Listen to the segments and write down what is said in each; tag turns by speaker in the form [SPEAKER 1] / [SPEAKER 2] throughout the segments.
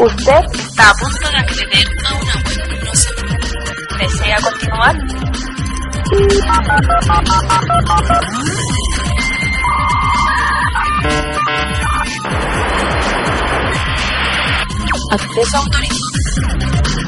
[SPEAKER 1] Usted está a punto de acceder a una web. No se ¿Desea continuar? Acceso autorizado.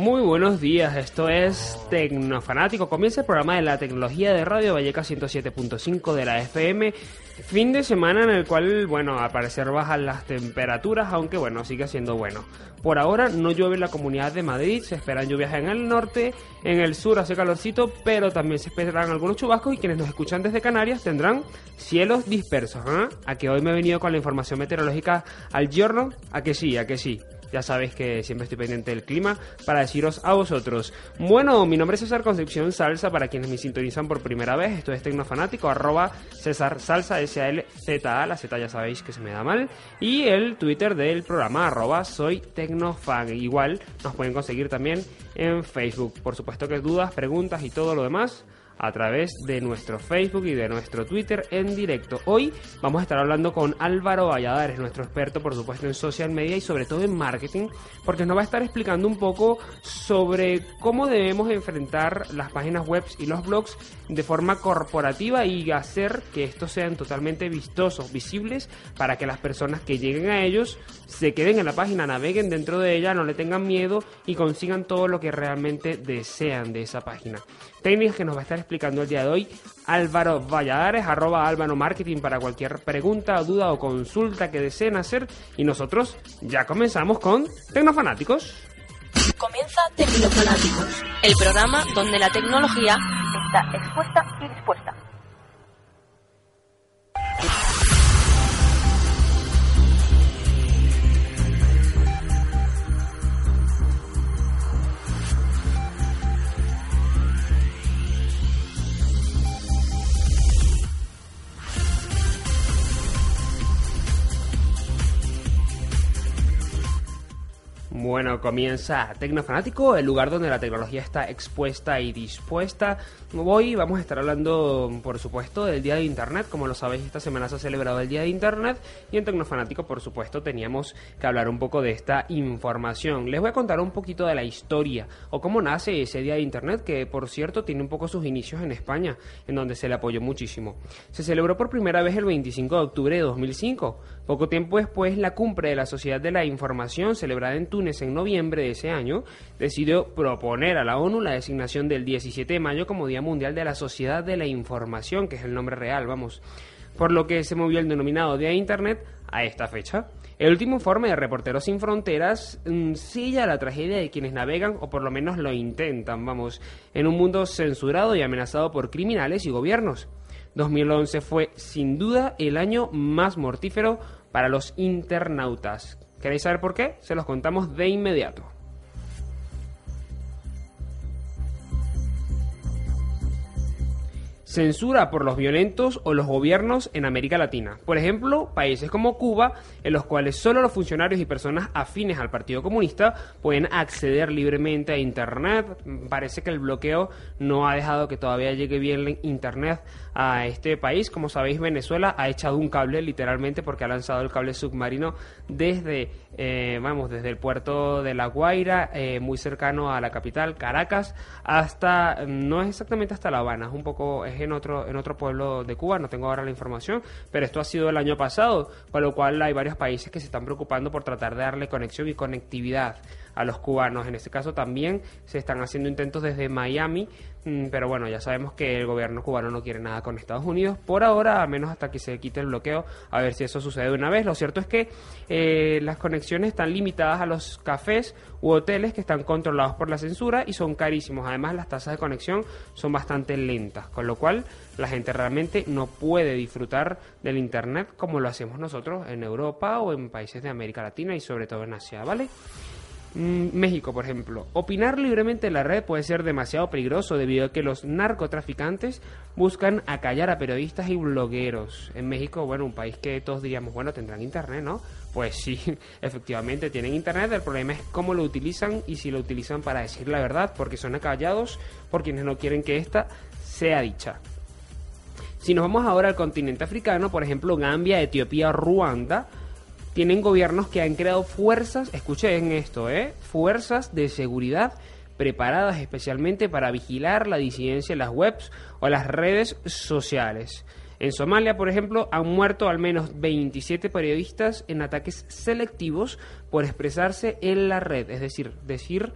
[SPEAKER 2] Muy buenos días, esto es Tecnofanático. Comienza el programa de la tecnología de Radio Valleca 107.5 de la FM. Fin de semana en el cual, bueno, al parecer bajan las temperaturas, aunque bueno, sigue siendo bueno. Por ahora no llueve en la comunidad de Madrid, se esperan lluvias en el norte, en el sur hace calorcito, pero también se esperan algunos chubascos y quienes nos escuchan desde Canarias tendrán cielos dispersos. ¿eh? A que hoy me he venido con la información meteorológica al giorno, a que sí, a que sí. Ya sabéis que siempre estoy pendiente del clima para deciros a vosotros. Bueno, mi nombre es César Concepción Salsa, para quienes me sintonizan por primera vez. Esto es Tecnofanático, arroba César Salsa, S-A-L-Z-A, la Z ya sabéis que se me da mal. Y el Twitter del programa, arroba Soy Tecnofan. Igual nos pueden conseguir también en Facebook. Por supuesto que dudas, preguntas y todo lo demás a través de nuestro Facebook y de nuestro Twitter en directo. Hoy vamos a estar hablando con Álvaro Valladares, nuestro experto por supuesto en social media y sobre todo en marketing, porque nos va a estar explicando un poco sobre cómo debemos enfrentar las páginas web y los blogs de forma corporativa y hacer que estos sean totalmente vistosos, visibles, para que las personas que lleguen a ellos se queden en la página, naveguen dentro de ella, no le tengan miedo y consigan todo lo que realmente desean de esa página. Técnicas que nos va a estar explicando el día de hoy Álvaro Valladares, arroba Álvaro Marketing para cualquier pregunta, duda o consulta que deseen hacer. Y nosotros ya comenzamos con Tecnofanáticos.
[SPEAKER 1] Comienza Tecnofanáticos, el programa donde la tecnología está expuesta y dispuesta.
[SPEAKER 2] Bueno, comienza Tecnofanático, el lugar donde la tecnología está expuesta y dispuesta. Hoy vamos a estar hablando, por supuesto, del Día de Internet. Como lo sabéis, esta semana se ha celebrado el Día de Internet y en Tecnofanático, por supuesto, teníamos que hablar un poco de esta información. Les voy a contar un poquito de la historia o cómo nace ese Día de Internet, que por cierto tiene un poco sus inicios en España, en donde se le apoyó muchísimo. Se celebró por primera vez el 25 de octubre de 2005. Poco tiempo después, la cumbre de la Sociedad de la Información, celebrada en Túnez en noviembre de ese año, decidió proponer a la ONU la designación del 17 de mayo como Día Mundial de la Sociedad de la Información, que es el nombre real, vamos. Por lo que se movió el denominado Día de Internet a esta fecha. El último informe de Reporteros Sin Fronteras mm, sella la tragedia de quienes navegan, o por lo menos lo intentan, vamos, en un mundo censurado y amenazado por criminales y gobiernos. 2011 fue sin duda el año más mortífero para los internautas. ¿Queréis saber por qué? Se los contamos de inmediato. Censura por los violentos o los gobiernos en América Latina. Por ejemplo, países como Cuba, en los cuales solo los funcionarios y personas afines al Partido Comunista pueden acceder libremente a Internet. Parece que el bloqueo no ha dejado que todavía llegue bien Internet a este país. Como sabéis, Venezuela ha echado un cable literalmente porque ha lanzado el cable submarino desde, eh, vamos, desde el puerto de La Guaira, eh, muy cercano a la capital, Caracas, hasta, no es exactamente hasta La Habana, es un poco, en otro, en otro pueblo de Cuba, no tengo ahora la información, pero esto ha sido el año pasado, con lo cual hay varios países que se están preocupando por tratar de darle conexión y conectividad a los cubanos. En este caso también se están haciendo intentos desde Miami, mm, pero bueno, ya sabemos que el gobierno cubano no quiere nada con Estados Unidos por ahora, al menos hasta que se quite el bloqueo, a ver si eso sucede de una vez. Lo cierto es que eh, las conexiones están limitadas a los cafés u hoteles que están controlados por la censura y son carísimos. Además, las tasas de conexión son bastante lentas, con lo cual la gente realmente no puede disfrutar del Internet como lo hacemos nosotros en Europa o en países de América Latina y sobre todo en Asia, ¿vale? Mm, México, por ejemplo. Opinar libremente en la red puede ser demasiado peligroso debido a que los narcotraficantes buscan acallar a periodistas y blogueros. En México, bueno, un país que todos diríamos, bueno, tendrán internet, ¿no? Pues sí, efectivamente tienen internet. El problema es cómo lo utilizan y si lo utilizan para decir la verdad, porque son acallados por quienes no quieren que ésta sea dicha. Si nos vamos ahora al continente africano, por ejemplo, Gambia, Etiopía, Ruanda, tienen gobiernos que han creado fuerzas, escuchen esto, ¿eh? fuerzas de seguridad preparadas especialmente para vigilar la disidencia en las webs o las redes sociales. En Somalia, por ejemplo, han muerto al menos 27 periodistas en ataques selectivos por expresarse en la red, es decir, decir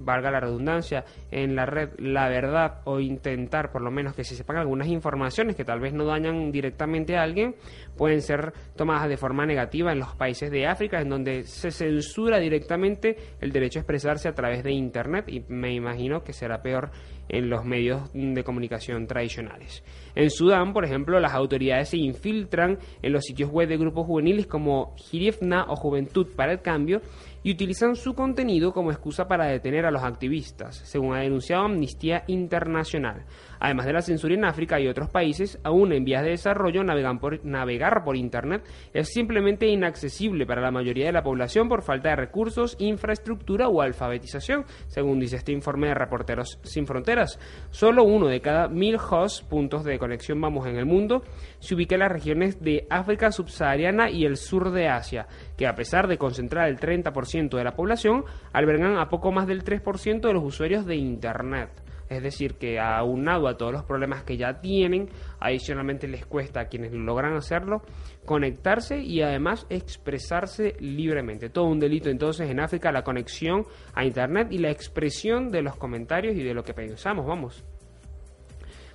[SPEAKER 2] valga la redundancia, en la red la verdad o intentar por lo menos que se sepan algunas informaciones que tal vez no dañan directamente a alguien, pueden ser tomadas de forma negativa en los países de África, en donde se censura directamente el derecho a expresarse a través de Internet y me imagino que será peor en los medios de comunicación tradicionales. En Sudán, por ejemplo, las autoridades se infiltran en los sitios web de grupos juveniles como Girifna o Juventud para el Cambio y utilizan su contenido como excusa para detener a los activistas, según ha denunciado Amnistía Internacional. Además de la censura en África y otros países, aún en vías de desarrollo, por, navegar por Internet es simplemente inaccesible para la mayoría de la población por falta de recursos, infraestructura o alfabetización, según dice este informe de Reporteros Sin Fronteras. Solo uno de cada mil hosts, puntos de conexión vamos en el mundo, se ubica en las regiones de África subsahariana y el sur de Asia, que a pesar de concentrar el 30% de la población, albergan a poco más del 3% de los usuarios de Internet. Es decir, que aunado a todos los problemas que ya tienen, adicionalmente les cuesta a quienes logran hacerlo conectarse y además expresarse libremente. Todo un delito entonces en África la conexión a Internet y la expresión de los comentarios y de lo que pensamos, vamos.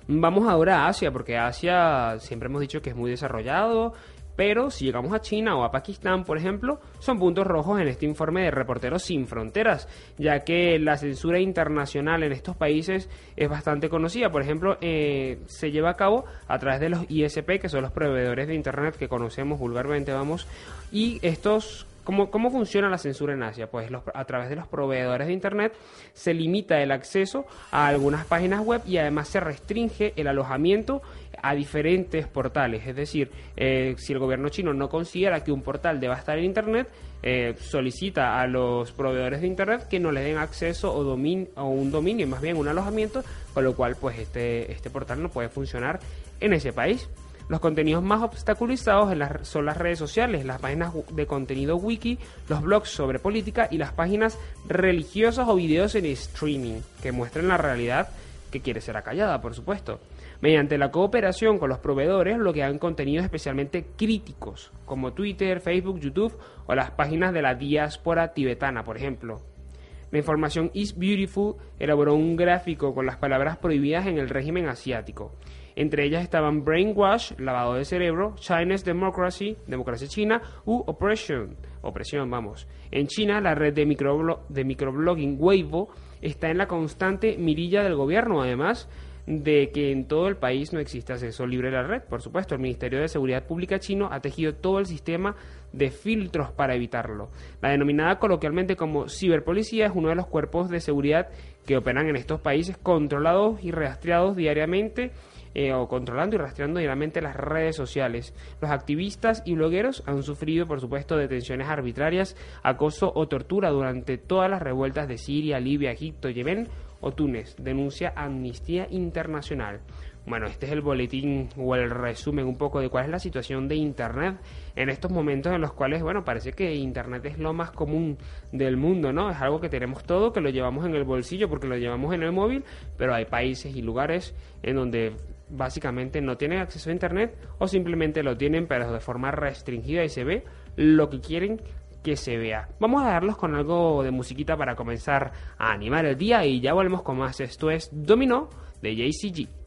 [SPEAKER 2] Vamos ahora a Asia, porque Asia siempre hemos dicho que es muy desarrollado, pero si llegamos a China o a Pakistán, por ejemplo, son puntos rojos en este informe de Reporteros Sin Fronteras, ya que la censura internacional en estos países es bastante conocida. Por ejemplo, eh, se lleva a cabo a través de los ISP, que son los proveedores de Internet que conocemos vulgarmente, vamos, y estos ¿Cómo, ¿Cómo, funciona la censura en Asia? Pues a través de los proveedores de Internet se limita el acceso a algunas páginas web y además se restringe el alojamiento a diferentes portales. Es decir, eh, si el gobierno chino no considera que un portal deba estar en Internet, eh, solicita a los proveedores de Internet que no le den acceso o, domin o un dominio, más bien un alojamiento, con lo cual pues este, este portal no puede funcionar en ese país. Los contenidos más obstaculizados en las, son las redes sociales, las páginas de contenido wiki, los blogs sobre política y las páginas religiosas o videos en streaming que muestren la realidad que quiere ser acallada, por supuesto mediante la cooperación con los proveedores lo que han contenidos especialmente críticos, como Twitter, Facebook, YouTube o las páginas de la diáspora tibetana, por ejemplo. La información Is Beautiful elaboró un gráfico con las palabras prohibidas en el régimen asiático. Entre ellas estaban brainwash, lavado de cerebro, Chinese democracy, democracia china, u oppression, opresión, vamos. En China, la red de, de microblogging Weibo está en la constante mirilla del gobierno, además de que en todo el país no existe acceso libre a la red. Por supuesto, el Ministerio de Seguridad Pública chino ha tejido todo el sistema de filtros para evitarlo. La denominada coloquialmente como ciberpolicía es uno de los cuerpos de seguridad que operan en estos países controlados y rastreados diariamente eh, o controlando y rastreando diariamente las redes sociales. Los activistas y blogueros han sufrido, por supuesto, detenciones arbitrarias, acoso o tortura durante todas las revueltas de Siria, Libia, Egipto, Yemen o Túnez, denuncia Amnistía Internacional. Bueno, este es el boletín o el resumen un poco de cuál es la situación de Internet en estos momentos en los cuales, bueno, parece que Internet es lo más común del mundo, ¿no? Es algo que tenemos todo, que lo llevamos en el bolsillo porque lo llevamos en el móvil, pero hay países y lugares en donde básicamente no tienen acceso a Internet o simplemente lo tienen pero de forma restringida y se ve lo que quieren que se vea. Vamos a darlos con algo de musiquita para comenzar a animar el día y ya volvemos con más. Esto es Domino de JCG.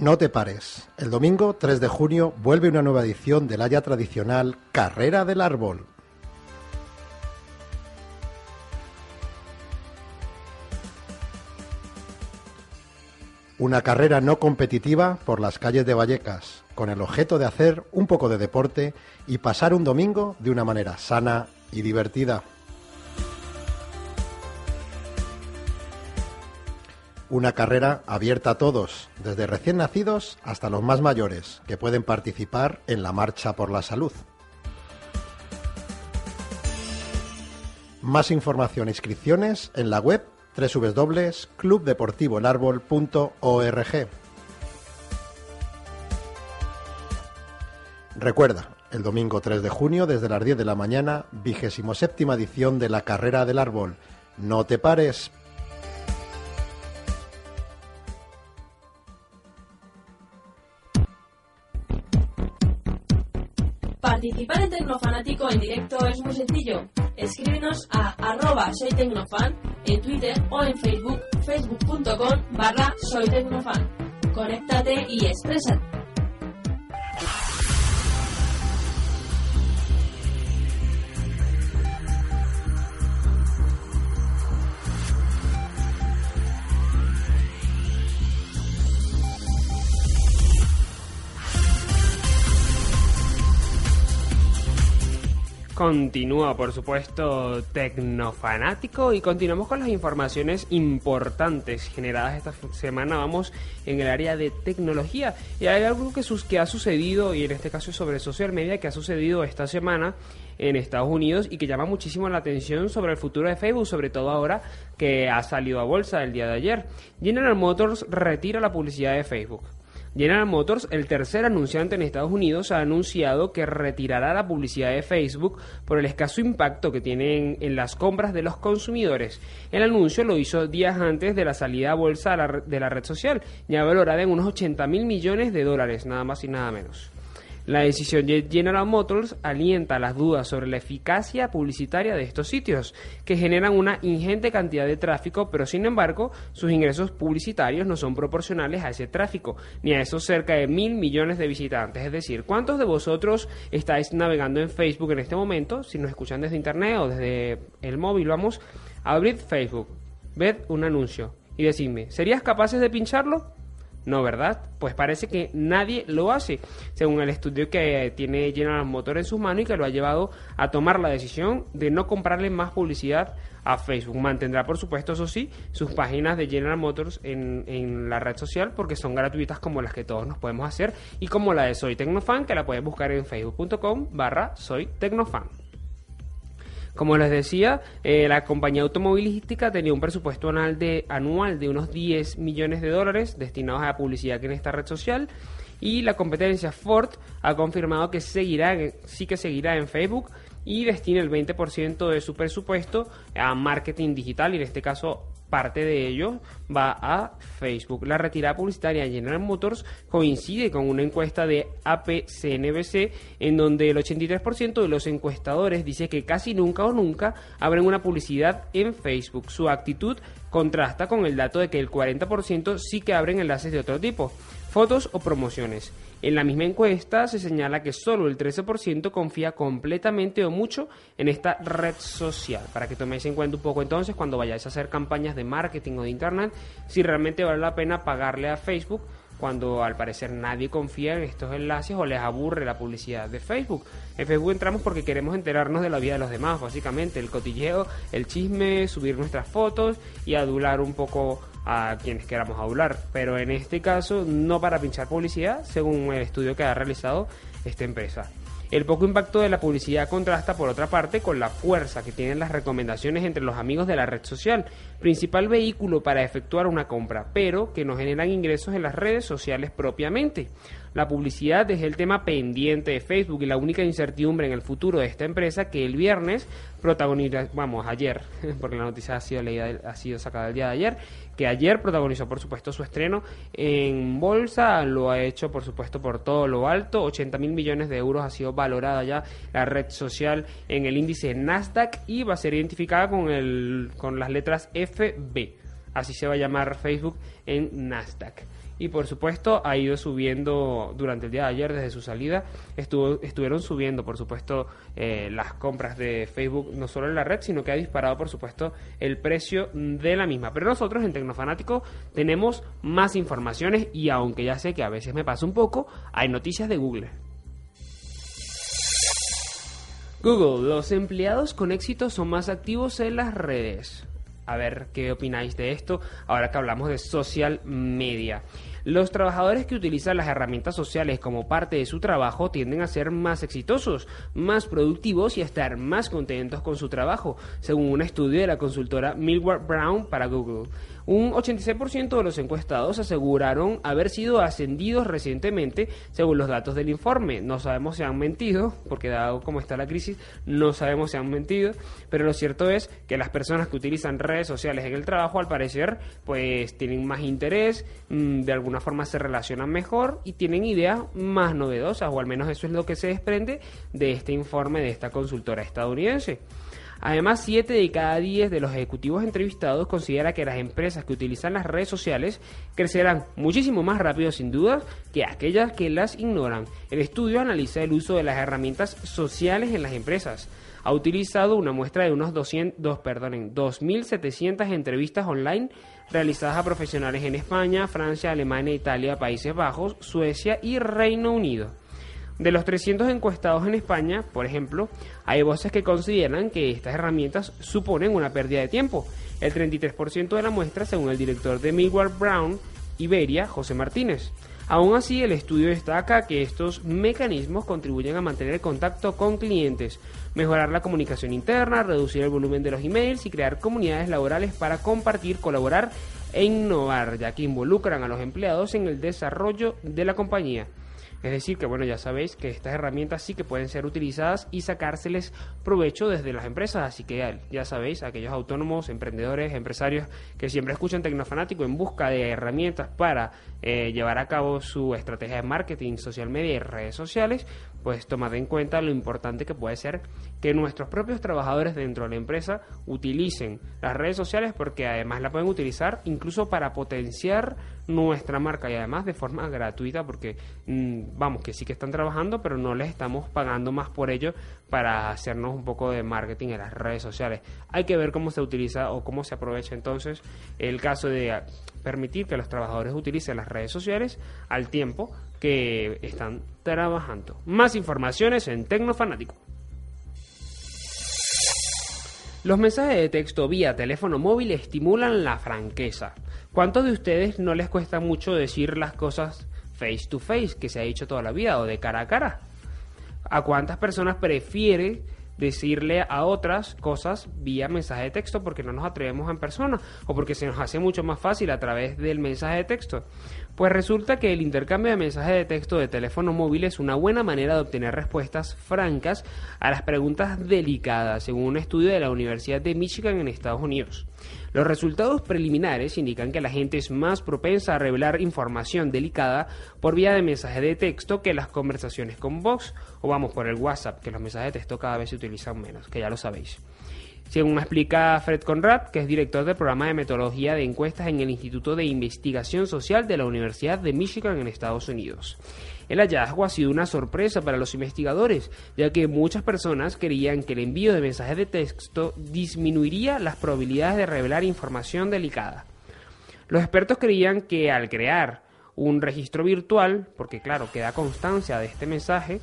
[SPEAKER 3] No te pares. El domingo 3 de junio vuelve una nueva edición del ya tradicional Carrera del Árbol. Una carrera no competitiva por las calles de Vallecas, con el objeto de hacer un poco de deporte y pasar un domingo de una manera sana y divertida. Una carrera abierta a todos, desde recién nacidos hasta los más mayores, que pueden participar en la Marcha por la Salud. Más información e inscripciones en la web www.clubdeportivoelarbol.org. Recuerda, el domingo 3 de junio, desde las 10 de la mañana, vigésimo séptima edición de la Carrera del Árbol. No te pares,
[SPEAKER 1] Participar en Tecnofanático en directo es muy sencillo. Escríbenos a arroba soy tecnofan en Twitter o en Facebook, facebook.com barra soy tecnofan. Conéctate y exprésate.
[SPEAKER 2] Continúa, por supuesto, Tecnofanático y continuamos con las informaciones importantes generadas esta semana. Vamos en el área de tecnología y hay algo que, sus, que ha sucedido, y en este caso sobre social media, que ha sucedido esta semana en Estados Unidos y que llama muchísimo la atención sobre el futuro de Facebook, sobre todo ahora que ha salido a bolsa el día de ayer. General Motors retira la publicidad de Facebook. General Motors, el tercer anunciante en Estados Unidos, ha anunciado que retirará la publicidad de Facebook por el escaso impacto que tienen en las compras de los consumidores. El anuncio lo hizo días antes de la salida a bolsa de la red social, ya valorada en unos 80 mil millones de dólares, nada más y nada menos. La decisión de General Motors alienta las dudas sobre la eficacia publicitaria de estos sitios, que generan una ingente cantidad de tráfico, pero sin embargo sus ingresos publicitarios no son proporcionales a ese tráfico, ni a esos cerca de mil millones de visitantes. Es decir, ¿cuántos de vosotros estáis navegando en Facebook en este momento? Si nos escuchan desde Internet o desde el móvil, vamos, abrid Facebook, ved un anuncio y decidme, ¿serías capaces de pincharlo? No, ¿verdad? Pues parece que nadie lo hace, según el estudio que tiene General Motors en sus manos y que lo ha llevado a tomar la decisión de no comprarle más publicidad a Facebook. Mantendrá, por supuesto, eso sí, sus páginas de General Motors en, la red social porque son gratuitas como las que todos nos podemos hacer y como la de Soy Tecnofan, que la puedes buscar en facebook.com barra Soy Tecnofan. Como les decía, eh, la compañía automovilística tenía un presupuesto anual de, anual de unos 10 millones de dólares destinados a publicidad en esta red social. Y la competencia Ford ha confirmado que seguirá, sí que seguirá en Facebook y destina el 20% de su presupuesto a marketing digital y en este caso parte de ello va a Facebook. La retirada publicitaria de General Motors coincide con una encuesta de APCNBC en donde el 83% de los encuestadores dice que casi nunca o nunca abren una publicidad en Facebook. Su actitud contrasta con el dato de que el 40% sí que abren enlaces de otro tipo, fotos o promociones. En la misma encuesta se señala que solo el 13% confía completamente o mucho en esta red social. Para que toméis en cuenta un poco entonces cuando vayáis a hacer campañas de marketing o de internet, si realmente vale la pena pagarle a Facebook cuando al parecer nadie confía en estos enlaces o les aburre la publicidad de Facebook. En Facebook entramos porque queremos enterarnos de la vida de los demás, básicamente, el cotilleo, el chisme, subir nuestras fotos y adular un poco a quienes queramos hablar. Pero en este caso, no para pinchar publicidad, según el estudio que ha realizado esta empresa. El poco impacto de la publicidad contrasta, por otra parte, con la fuerza que tienen las recomendaciones entre los amigos de la red social, principal vehículo para efectuar una compra, pero que no generan ingresos en las redes sociales propiamente. La publicidad es el tema pendiente de Facebook y la única incertidumbre en el futuro de esta empresa que el viernes protagoniza, vamos, ayer, porque la noticia ha sido leída, ha sido sacada el día de ayer, que ayer protagonizó por supuesto su estreno en bolsa, lo ha hecho por supuesto por todo lo alto, 80 mil millones de euros ha sido valorada ya la red social en el índice Nasdaq y va a ser identificada con, el, con las letras FB, así se va a llamar Facebook en Nasdaq. y por supuesto ha ido subiendo durante el día de ayer desde su salida. Estuvo, estuvieron subiendo por supuesto eh, las compras de Facebook no solo en la red sino que ha disparado por supuesto el precio de la misma. Pero nosotros en Tecnofanático tenemos más informaciones y aunque ya sé que a veces me pasa un poco hay noticias de Google. Google, los empleados con éxito son más activos en las redes a ver qué opináis de esto ahora que hablamos de social media. Los trabajadores que utilizan las herramientas sociales como parte de su trabajo tienden a ser más exitosos, más productivos y a estar más contentos con su trabajo, según un estudio de la consultora Millward Brown para Google. Un 86% de los encuestados aseguraron haber sido ascendidos recientemente, según los datos del informe. No sabemos si han mentido, porque dado cómo está la crisis, no sabemos si han mentido, pero lo cierto es que las personas que utilizan redes sociales en el trabajo, al parecer, pues tienen más interés, mm, de alguna forma se relacionan mejor y tienen ideas más novedosas, o al menos eso es lo que se desprende de este informe de esta consultora estadounidense. Además, 7 de cada 10 de los ejecutivos entrevistados considera que las empresas que utilizan las redes sociales crecerán muchísimo más rápido sin duda que aquellas que las ignoran. El estudio analiza el uso de las herramientas sociales en las empresas. Ha utilizado una muestra de unos 200, perdonen, 2.700 entrevistas online realizadas a profesionales en España, Francia, Alemania, Italia, Países Bajos, Suecia y Reino Unido. De los 300 encuestados en España, por ejemplo, hay voces que consideran que estas herramientas suponen una pérdida de tiempo. El 33% de la muestra, según el director de Millward Brown Iberia, José Martínez. Aún así, el estudio destaca que estos mecanismos contribuyen a mantener el contacto con clientes, mejorar la comunicación interna, reducir el volumen de los emails y crear comunidades laborales para compartir, colaborar e innovar, ya que involucran a los empleados en el desarrollo de la compañía. Es decir, que bueno, ya sabéis que estas herramientas sí que pueden ser utilizadas y sacárseles provecho desde las empresas. Así que ya sabéis, aquellos autónomos, emprendedores, empresarios que siempre escuchan Tecnofanático en busca de herramientas para eh, llevar a cabo su estrategia de marketing, social media y redes sociales, pues tomad en cuenta lo importante que puede ser que nuestros propios trabajadores dentro de la empresa utilicen las redes sociales porque además la pueden utilizar incluso para potenciar nuestra marca y además de forma gratuita porque mm, vamos que sí que están trabajando pero no les estamos pagando más por ello para hacernos un poco de marketing en las redes sociales. Hay que ver cómo se utiliza o cómo se aprovecha entonces el caso de permitir que los trabajadores utilicen las redes sociales al tiempo que están trabajando más informaciones en Tecnofanático los mensajes de texto vía teléfono móvil estimulan la franqueza. ¿Cuántos de ustedes no les cuesta mucho decir las cosas face to face que se ha dicho toda la vida o de cara a cara? ¿A cuántas personas prefiere decirle a otras cosas vía mensaje de texto porque no nos atrevemos en persona o porque se nos hace mucho más fácil a través del mensaje de texto. Pues resulta que el intercambio de mensajes de texto de teléfono móvil es una buena manera de obtener respuestas francas a las preguntas delicadas, según un estudio de la Universidad de Michigan en Estados Unidos. Los resultados preliminares indican que la gente es más propensa a revelar información delicada por vía de mensaje de texto que las conversaciones con Vox o vamos por el WhatsApp, que los mensajes de texto cada vez se utilizan menos, que ya lo sabéis. Según explica Fred Conrad, que es director del programa de metodología de encuestas en el Instituto de Investigación Social de la Universidad de Michigan en Estados Unidos. El hallazgo ha sido una sorpresa para los investigadores, ya que muchas personas creían que el envío de mensajes de texto disminuiría las probabilidades de revelar información delicada. Los expertos creían que al crear un registro virtual, porque claro, queda constancia de este mensaje,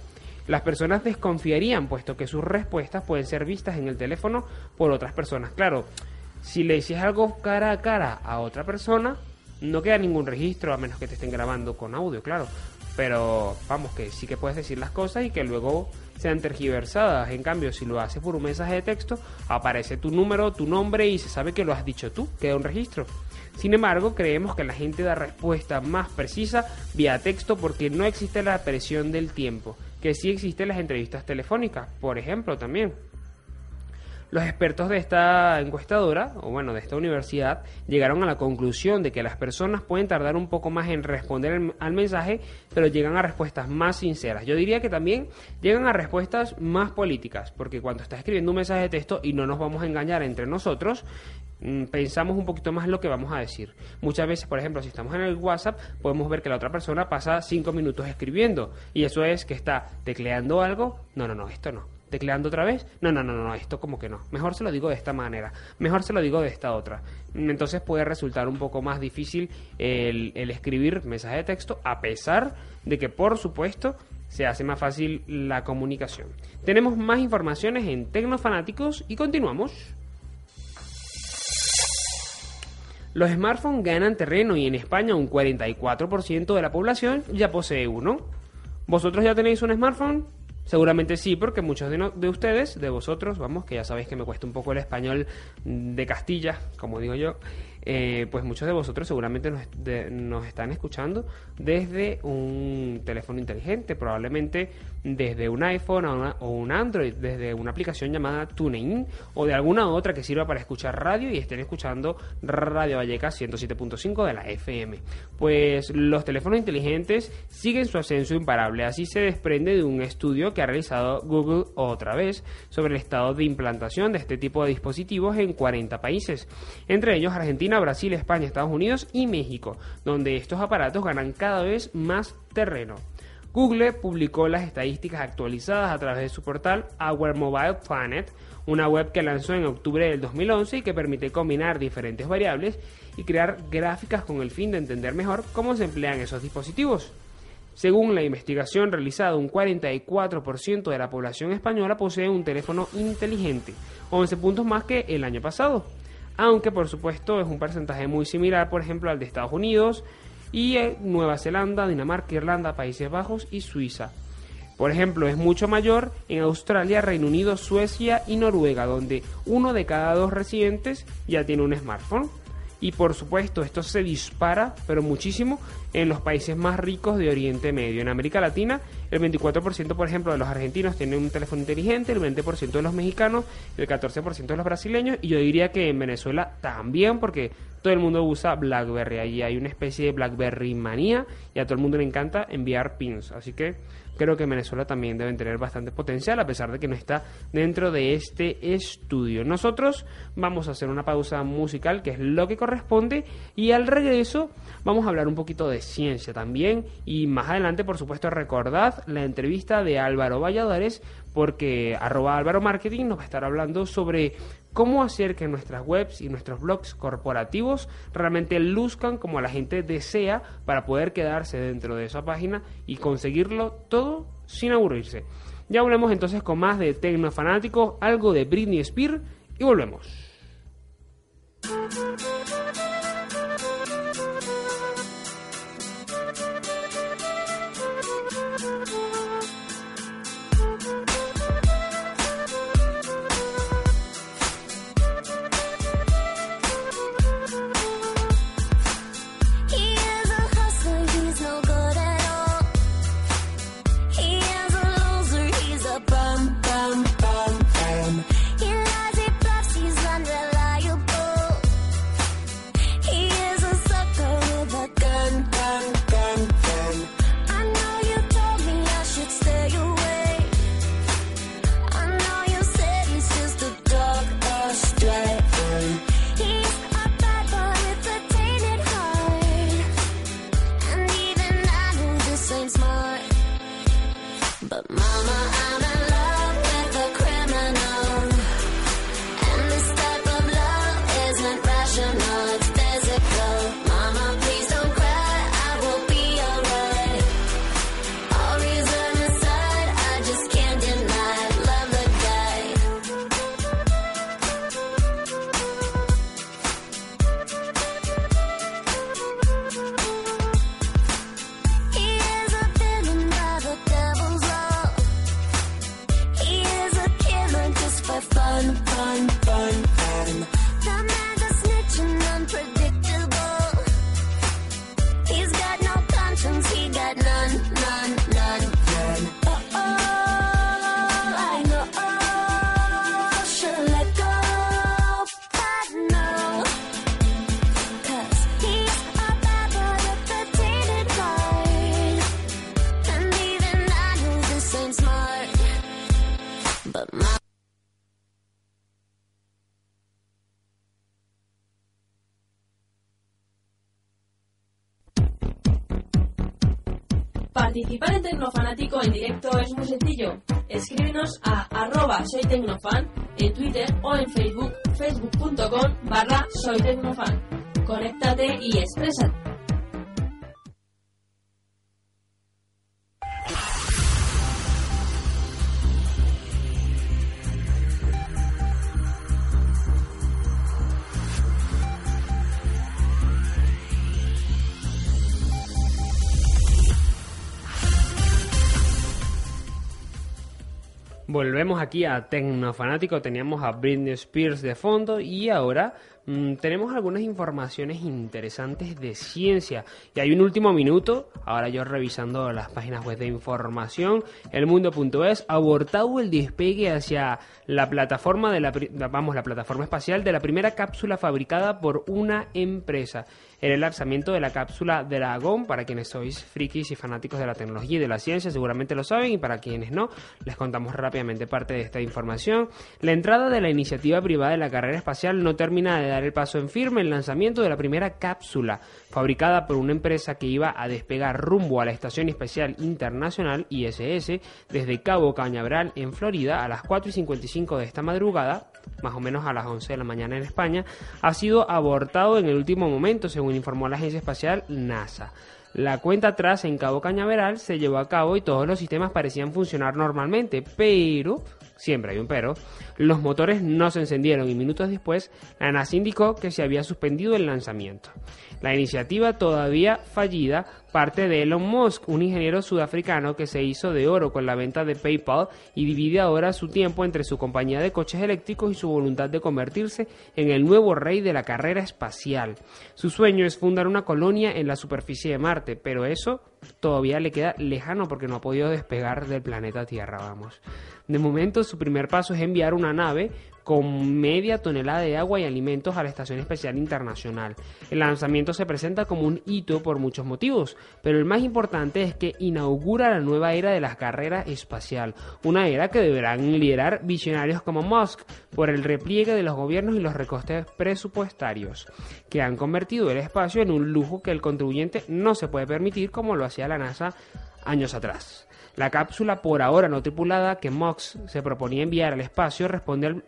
[SPEAKER 2] las personas desconfiarían, puesto que sus respuestas pueden ser vistas en el teléfono por otras personas. Claro, si le dices algo cara a cara a otra persona, no queda ningún registro, a menos que te estén grabando con audio, claro pero vamos que sí que puedes decir las cosas y que luego sean tergiversadas. En cambio, si lo haces por un mensaje de texto, aparece tu número, tu nombre y se sabe que lo has dicho tú, queda un registro. Sin embargo, creemos que la gente da respuesta más precisa vía texto porque no existe la presión del tiempo, que sí existe en las entrevistas telefónicas, por ejemplo, también. Los expertos de esta encuestadora, o bueno, de esta universidad, llegaron a la conclusión de que las personas pueden tardar un poco más en responder al mensaje, pero llegan a respuestas más sinceras. Yo diría que también llegan a respuestas más políticas, porque cuando estás escribiendo un mensaje de texto, y no nos vamos a engañar entre nosotros, pensamos un poquito más lo que vamos a decir. Muchas veces, por ejemplo, si estamos en el WhatsApp, podemos ver que la otra persona pasa cinco minutos escribiendo, y eso es que está tecleando algo. No, no, no, esto no tecleando otra vez. No, no, no, no, esto como que no. Mejor se lo digo de esta manera. Mejor se lo digo de esta otra. Entonces puede resultar un poco más difícil el, escribir mensaje de texto, a pesar de que, por supuesto, se hace más fácil la comunicación. Tenemos más informaciones en Tecnofanáticos y continuamos. Los smartphones ganan terreno y en España un 44% de la población ya posee uno. ¿Vosotros ya tenéis un smartphone? Seguramente sí, porque muchos de, de, ustedes, de vosotros, vamos, que ya sabéis que me cuesta un poco el español de Castilla, como digo yo, eh, pues muchos de vosotros seguramente nos, nos, están escuchando desde un teléfono inteligente, probablemente desde un iPhone o, un Android, desde una aplicación llamada TuneIn o de alguna otra que sirva para escuchar radio y estén escuchando Radio Valleca 107.5 de la FM. Pues los teléfonos inteligentes siguen su ascenso imparable, así se desprende de un estudio que ha realizado Google otra vez sobre el estado de implantación de este tipo de dispositivos en 40 países, entre ellos Argentina, Brasil, España, Estados Unidos y México, donde estos aparatos ganan cada vez más terreno. Google publicó las estadísticas actualizadas a través de su portal Our Mobile Planet, una web que lanzó en octubre del 2011 y que permite combinar diferentes variables y crear gráficas con el fin de entender mejor cómo se emplean esos dispositivos. Según la investigación realizada, un 44% de la población española posee un teléfono inteligente, 11 puntos más que el año pasado aunque por supuesto es un porcentaje muy similar, por ejemplo, al de Estados Unidos y Nueva Zelanda, Dinamarca, Irlanda, Países Bajos y Suiza. Por ejemplo, es mucho mayor en Australia, Reino Unido, Suecia y Noruega, donde uno de cada dos residentes ya tiene un smartphone. Y por supuesto, esto se dispara, pero muchísimo, en los países más ricos de Oriente Medio. En América Latina, el 24% por ejemplo de los argentinos tienen un teléfono inteligente, el 20% de los mexicanos, el 14% de los brasileños y yo diría que en Venezuela también porque todo el mundo usa BlackBerry. Ahí hay una especie de BlackBerry manía y a todo el mundo le encanta enviar pins. Así que creo que en Venezuela también deben tener bastante potencial a pesar de que no está dentro de este estudio. Nosotros vamos a hacer una pausa musical que es lo que corresponde y al regreso vamos a hablar un poquito de ciencia también y más adelante por supuesto recordad la entrevista de Álvaro Valladares porque arroba Álvaro Marketing nos va a estar hablando sobre cómo hacer que nuestras webs y nuestros blogs corporativos realmente luzcan como la gente desea para poder quedarse dentro de esa página y conseguirlo todo sin aburrirse. Ya volvemos entonces con más de Tecnofanático, algo de Britney Spears y volvemos.
[SPEAKER 1] Participar en Tecnofanático en directo es muy sencillo. Escríbenos a arroba soytecnofan en Twitter o en Facebook, facebook.com barra soytecnofan. Conéctate y exprésate.
[SPEAKER 2] Bueno, Volvemos aquí a Tecnofanático, teníamos a Britney Spears de fondo y ahora mm, tenemos algunas informaciones interesantes de ciencia. Y hay un último minuto, ahora yo revisando las páginas web de información, elmundo.es, abortado el despegue hacia la plataforma de la, vamos, la plataforma espacial de la primera cápsula fabricada por una empresa el lanzamiento de la cápsula Dragón. Para quienes sois frikis y fanáticos de la tecnología y de la ciencia, seguramente lo saben, y para quienes no, les contamos rápidamente parte de esta información. La entrada de la iniciativa privada de la carrera espacial no termina de dar el paso en firme. El lanzamiento de la primera cápsula, fabricada por una empresa que iba a despegar rumbo a la Estación Espacial Internacional ISS desde Cabo Cañaveral en Florida a las 4 y 55 de esta madrugada, más o menos a las 11 de la mañana en España, ha sido abortado en el último momento, según informó la agencia espacial NASA. La cuenta atrás en Cabo Cañaveral se llevó a cabo y todos los sistemas parecían funcionar normalmente, pero siempre hay un pero, los motores no se encendieron y minutos después la NASA indicó que se había suspendido el lanzamiento. La iniciativa todavía fallida parte de Elon Musk, un ingeniero sudafricano que se hizo de oro con la venta de PayPal y divide ahora su tiempo entre su compañía de coches eléctricos y su voluntad de convertirse en el nuevo rey de la carrera espacial. Su sueño es fundar una colonia en la superficie de Marte, pero eso todavía le queda lejano porque no ha podido despegar del planeta Tierra, vamos. De momento, su primer paso es enviar una nave con media tonelada de agua y alimentos a la Estación Espacial Internacional. El lanzamiento se presenta como un hito por muchos motivos, pero el más importante es que inaugura la nueva era de la carrera espacial, una era que deberán liderar visionarios como Musk por el repliegue de los gobiernos y los recostes presupuestarios, que han convertido el espacio en un lujo que el contribuyente no se puede permitir como lo hacía la NASA años atrás. La cápsula por ahora no tripulada que Mox se proponía enviar al espacio responde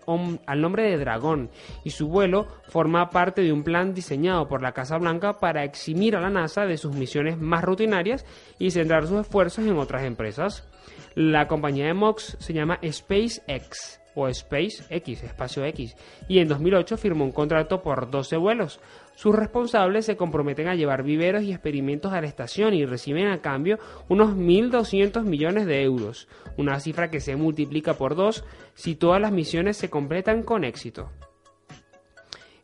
[SPEAKER 2] al, nombre de Dragón y su vuelo forma parte de un plan diseñado por la Casa Blanca para eximir a la NASA de sus misiones más rutinarias y centrar sus esfuerzos en otras empresas. La compañía de Mox se llama SpaceX o SpaceX, Espacio X, y en 2008 firmó un contrato por 12 vuelos, sus responsables se comprometen a llevar viveros y experimentos a la estación y reciben a cambio unos 1.200 millones de euros, una cifra que se multiplica por dos si todas las misiones se completan con éxito.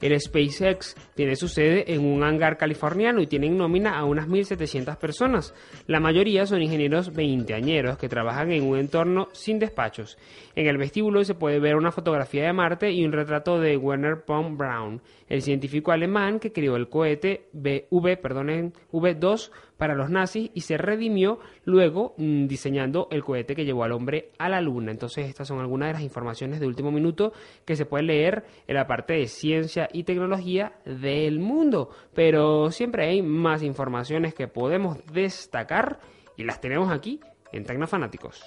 [SPEAKER 2] El SpaceX tiene su sede en un hangar californiano y tiene en nómina a unas 1.700 personas. La mayoría son ingenieros veinteañeros que trabajan en un entorno sin despachos. En el vestíbulo se puede ver una fotografía de Marte y un retrato de Werner von Braun, el científico alemán que creó el cohete v, perdonen, V2 para los nazis y se redimió luego mm, diseñando el cohete que llevó al hombre a la luna. Entonces estas son algunas de las informaciones de último minuto que se pueden leer en la parte de ciencia y tecnología del mundo. Pero siempre hay más informaciones que podemos destacar y las tenemos aquí en Tecnofanáticos.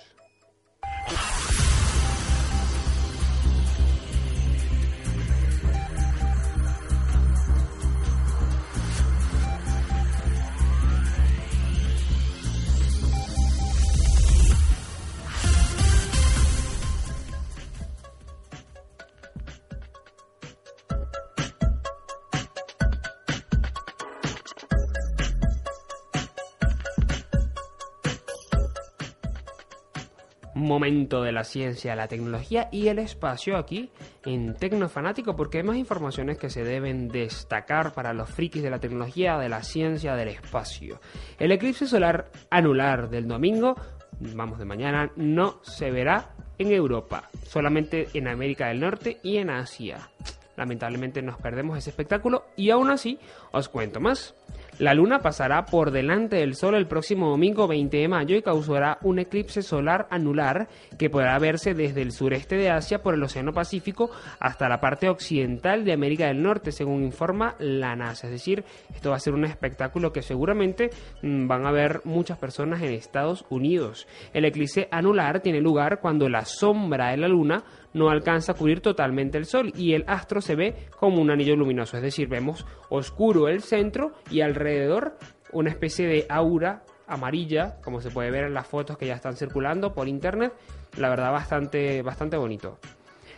[SPEAKER 2] De la ciencia, la tecnología y el espacio aquí en Tecnofanático porque hay más informaciones que se deben destacar para los frikis de la tecnología, de la ciencia, del espacio. El eclipse solar anular del domingo, vamos de mañana, no se verá en Europa, solamente en América del Norte y en Asia. Lamentablemente nos perdemos ese espectáculo y aún así os cuento más. La luna pasará por delante del sol el próximo domingo 20 de mayo y causará un eclipse solar anular que podrá verse desde el sureste de Asia por el Océano Pacífico hasta la parte occidental de América del Norte, según informa la NASA. Es decir, esto va a ser un espectáculo que seguramente mm, van a ver muchas personas en Estados Unidos. El eclipse anular tiene lugar cuando la sombra de la luna no alcanza a cubrir totalmente el Sol y el astro se ve como un anillo luminoso, es decir, vemos oscuro el centro y alrededor una especie de aura amarilla, como se puede ver en las fotos que ya están circulando por internet, la verdad bastante, bastante bonito.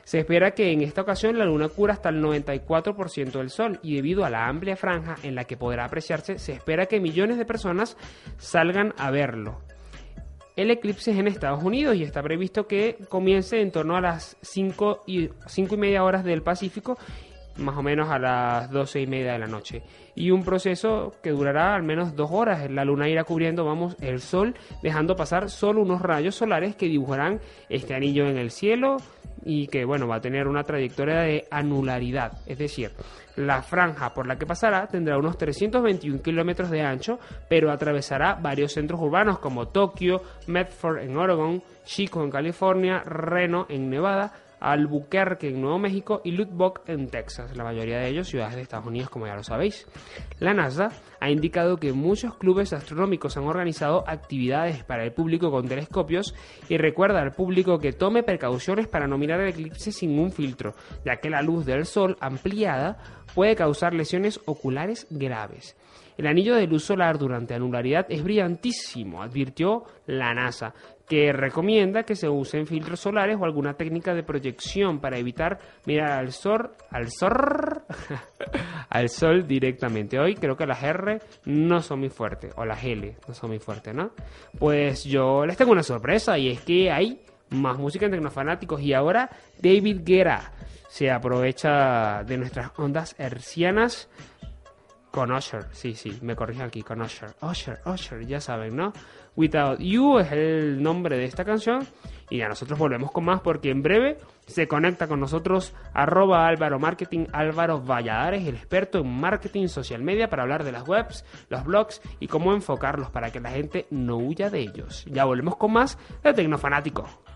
[SPEAKER 2] Se espera que en esta ocasión la luna cura hasta el 94% del sol y debido a la amplia franja en la que podrá apreciarse, se espera que millones de personas salgan a verlo el eclipse es en Estados Unidos y está previsto que comience en torno a las 5 y, 5 y media horas del Pacífico, más o menos a las 12 y media de la noche. Y un proceso que durará al menos dos horas. La luna irá cubriendo, vamos, el sol, dejando pasar solo unos rayos solares que dibujarán este anillo en el cielo y que, bueno, va a tener una trayectoria de anularidad. Es decir, la franja por la que pasará tendrá unos 321 kilómetros de ancho, pero atravesará varios centros urbanos como Tokio, Medford en Oregon, Chico en California, Reno en Nevada, Albuquerque en Nuevo México y Lubbock en Texas, la mayoría de ellos ciudades de Estados Unidos como ya lo sabéis. La NASA ha indicado que muchos clubes astronómicos han organizado actividades para el público con telescopios y recuerda al público que tome precauciones para no mirar el eclipse sin un filtro, ya que la luz del sol ampliada puede causar lesiones oculares graves. El anillo de luz solar durante anularidad es brillantísimo, advirtió la NASA, que recomienda que se usen filtros solares o alguna técnica de proyección para evitar mirar al sol, al sol, al sol directamente. Hoy creo que las R no son muy fuertes, o las L no son muy fuertes, ¿no? Pues yo les tengo una sorpresa y es que hay más música en Tecnofanáticos y ahora David Guerra se aprovecha de nuestras ondas hercianas con Usher, sí, sí, me corrijo aquí, con Usher, Usher, Usher, ya saben, ¿no? Without You es el nombre de esta canción y a nosotros volvemos con más porque en breve se conecta con nosotros arroba Álvaro Marketing, Álvaro Valladares, el experto en marketing social media para hablar de las webs, los blogs y cómo enfocarlos para que la gente no huya de ellos. Ya volvemos con más de Tecnofanático.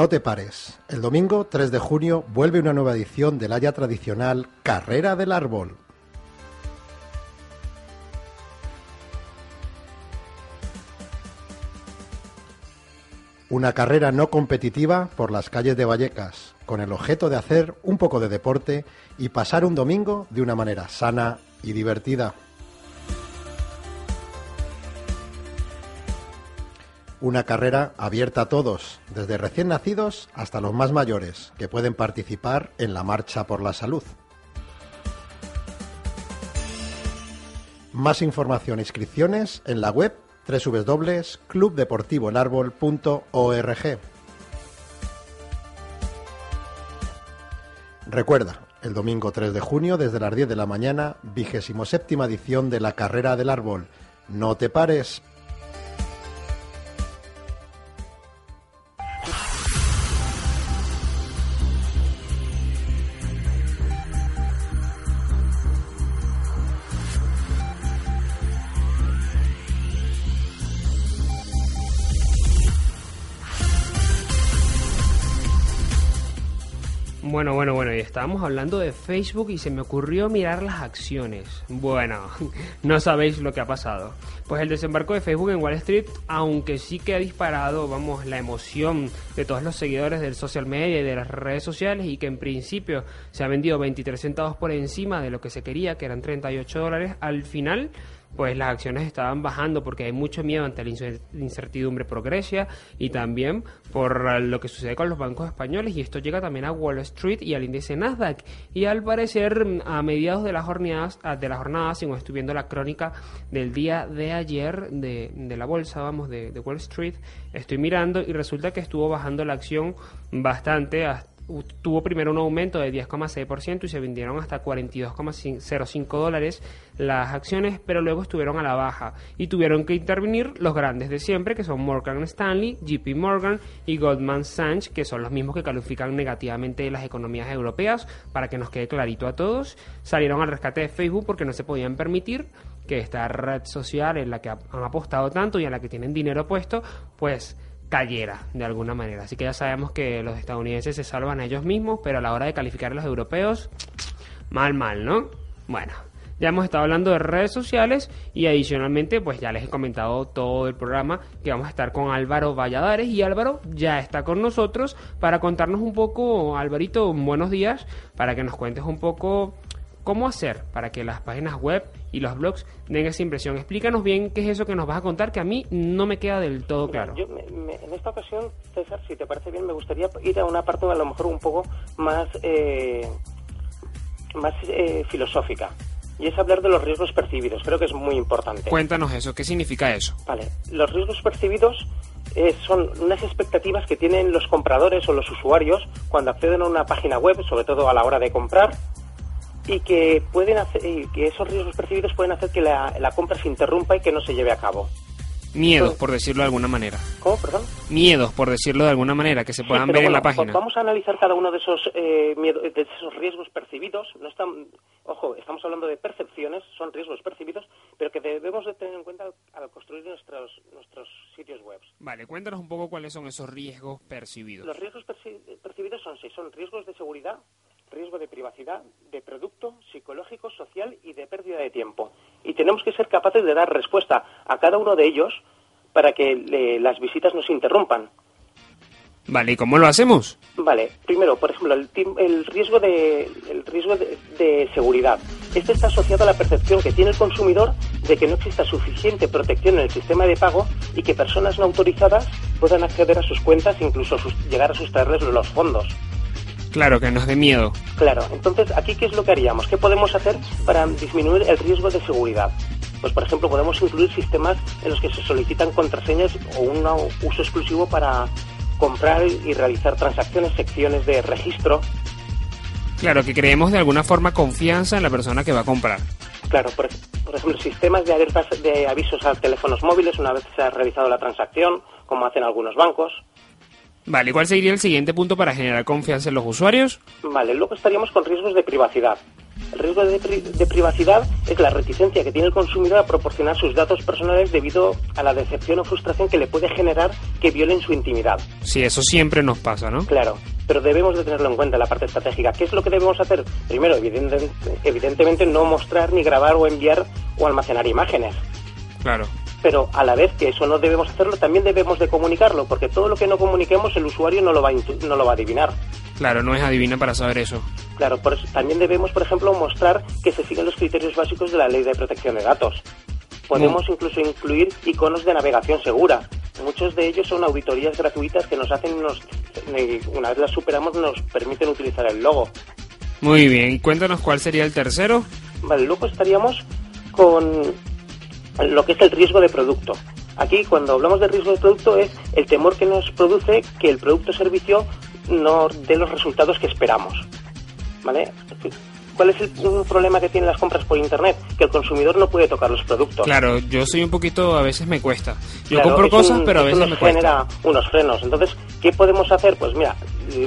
[SPEAKER 3] No te pares. El domingo 3 de junio vuelve una nueva edición de la ya tradicional Carrera del Árbol. Una carrera no competitiva por las calles de Vallecas, con el objeto de hacer un poco de deporte y pasar un domingo de una manera sana y divertida. Una carrera abierta a todos, desde recién nacidos hasta los más mayores, que pueden participar en la Marcha por la Salud. Más información e inscripciones en la web www.clubdeportivoelarbol.org. Recuerda, el domingo 3 de junio, desde las 10 de la mañana, vigésimo séptima edición de la Carrera del Árbol. No te pares,
[SPEAKER 2] estábamos hablando de Facebook y se me ocurrió mirar las acciones. Bueno, no sabéis lo que ha pasado. Pues el desembarco de Facebook en Wall Street, aunque sí que ha disparado, vamos, la emoción de todos los seguidores del social media y de las redes sociales y que en principio se ha vendido 23 centavos por encima de lo que se quería, que eran 38 dólares, al final pues las acciones estaban bajando porque hay mucho miedo ante la incer- incertidumbre por Grecia y también por lo que sucede con los bancos españoles. Y esto llega también a Wall Street y al índice Nasdaq. Y al parecer a mediados de la jornada de la jornada según estoy viendo la crónica del día de ayer de, de la bolsa vamos de, de Wall Street estoy mirando y resulta que estuvo bajando la acción bastante hasta tuvo primero un aumento de 10,6% y se vendieron hasta 42,05 dólares las acciones, pero luego estuvieron a la baja y tuvieron que intervenir los grandes de siempre, que son Morgan Stanley, JP Morgan y Goldman Sachs, que son los mismos que califican negativamente las economías europeas, para que nos quede clarito a todos. Salieron al rescate de Facebook porque no se podían permitir que esta red social en la que ha- han apostado tanto y en la que tienen dinero puesto, pues cayera de alguna manera. Así que ya sabemos que los estadounidenses se salvan a ellos mismos, pero a la hora de calificar a los europeos, mal, mal, ¿no? Bueno, ya hemos estado hablando de redes sociales y adicionalmente, pues ya les he comentado todo el programa que vamos a estar con Álvaro Valladares y Álvaro ya está con nosotros para contarnos un poco, Alvarito, buenos días, para que nos cuentes un poco cómo hacer para que las páginas web y los blogs den esa impresión. Explícanos bien qué es eso que nos vas a contar, que a mí no me queda del todo
[SPEAKER 4] Mira,
[SPEAKER 2] claro.
[SPEAKER 4] yo me- me- en esta ocasión, César, si te parece bien, me gustaría ir a una parte a lo mejor un poco más, eh, más eh, filosófica. Y es hablar de los riesgos percibidos. Creo que es muy importante.
[SPEAKER 2] Cuéntanos eso, ¿qué significa eso?
[SPEAKER 4] Vale, los riesgos percibidos eh, son unas expectativas que tienen los compradores o los usuarios cuando acceden a una página web, sobre todo a la hora de comprar, y que pueden hacer, y que esos riesgos percibidos pueden hacer que la, la compra se interrumpa y que no se lleve a cabo.
[SPEAKER 2] Miedos, por decirlo de alguna manera.
[SPEAKER 4] ¿Cómo, perdón?
[SPEAKER 2] Miedos, por decirlo de alguna manera, que se
[SPEAKER 4] Sí,
[SPEAKER 2] puedan
[SPEAKER 4] pero
[SPEAKER 2] ver en la
[SPEAKER 4] bueno,
[SPEAKER 2] página.
[SPEAKER 4] Vamos a analizar cada uno de esos, eh, miedo- de esos riesgos percibidos. No están, ojo, estamos hablando de percepciones, son riesgos percibidos, pero que debemos de tener en cuenta al, al construir nuestros, nuestros sitios web.
[SPEAKER 2] Vale, cuéntanos un poco cuáles son esos riesgos percibidos.
[SPEAKER 4] Los riesgos perci- percibidos son seis. Son riesgos de seguridad, riesgo de privacidad, de producto, psicológico, social y de pérdida de tiempo. Y tenemos que ser capaces de dar respuesta a cada uno de ellos para que eh, las visitas no se interrumpan.
[SPEAKER 2] Vale, ¿y cómo lo hacemos?
[SPEAKER 4] Vale, primero, por ejemplo, el, el riesgo, de, el riesgo de, de seguridad. Este está asociado a la percepción que tiene el consumidor de que no exista suficiente protección en el sistema de pago y que personas no autorizadas puedan acceder a sus cuentas e incluso sus- llegar a sustraerles los fondos.
[SPEAKER 2] Claro, que nos dé miedo.
[SPEAKER 4] Claro, entonces aquí qué es lo que haríamos? ¿Qué podemos hacer para disminuir el riesgo de seguridad? Pues por ejemplo podemos incluir sistemas en los que se solicitan contraseñas o un uso exclusivo para comprar y realizar transacciones, secciones de registro.
[SPEAKER 2] Claro, que creemos de alguna forma confianza en la persona que va a comprar.
[SPEAKER 4] Claro, por, por ejemplo, sistemas de alertas de avisos a teléfonos móviles una vez se ha realizado la transacción, como hacen algunos bancos.
[SPEAKER 2] Vale, ¿y cuál sería el siguiente punto para generar confianza en los usuarios?
[SPEAKER 4] Vale, luego estaríamos con riesgos de privacidad. El riesgo de, pri- de privacidad es la reticencia que tiene el consumidor a proporcionar sus datos personales debido a la decepción o frustración que le puede generar que violen su intimidad.
[SPEAKER 2] Sí, eso siempre nos pasa, ¿no?
[SPEAKER 4] Claro, pero debemos de tenerlo en cuenta en la parte estratégica. ¿Qué es lo que debemos hacer? Primero, evidente- evidentemente, no mostrar ni grabar o enviar o almacenar imágenes.
[SPEAKER 2] Claro.
[SPEAKER 4] Pero a la vez que eso no debemos hacerlo, también debemos de comunicarlo, porque todo lo que no comuniquemos el usuario no lo va a, intu- no lo va a adivinar.
[SPEAKER 2] Claro, no es adivina para saber eso.
[SPEAKER 4] Claro, por eso también debemos, por ejemplo, mostrar que se siguen los criterios básicos de la ley de protección de datos. Podemos incluso incluir iconos de navegación segura. Muchos de ellos son auditorías gratuitas que nos hacen, nos, eh, una vez las superamos, nos permiten utilizar el logo.
[SPEAKER 2] Muy bien, cuéntanos cuál sería el tercero.
[SPEAKER 4] Vale, luego estaríamos con lo que es el riesgo de producto. Aquí, cuando hablamos de riesgo de producto, es el temor que nos produce que el producto o servicio no dé los resultados que esperamos. ¿Vale? ¿Cuál es el, un problema que tienen las compras por Internet? Que el consumidor no puede tocar los productos.
[SPEAKER 2] Claro, yo soy un poquito, a veces me cuesta. Yo
[SPEAKER 4] Claro,
[SPEAKER 2] compro cosas,
[SPEAKER 4] un-
[SPEAKER 2] pero a veces me cuesta.
[SPEAKER 4] genera unos frenos. Entonces, ¿qué podemos hacer? Pues mira,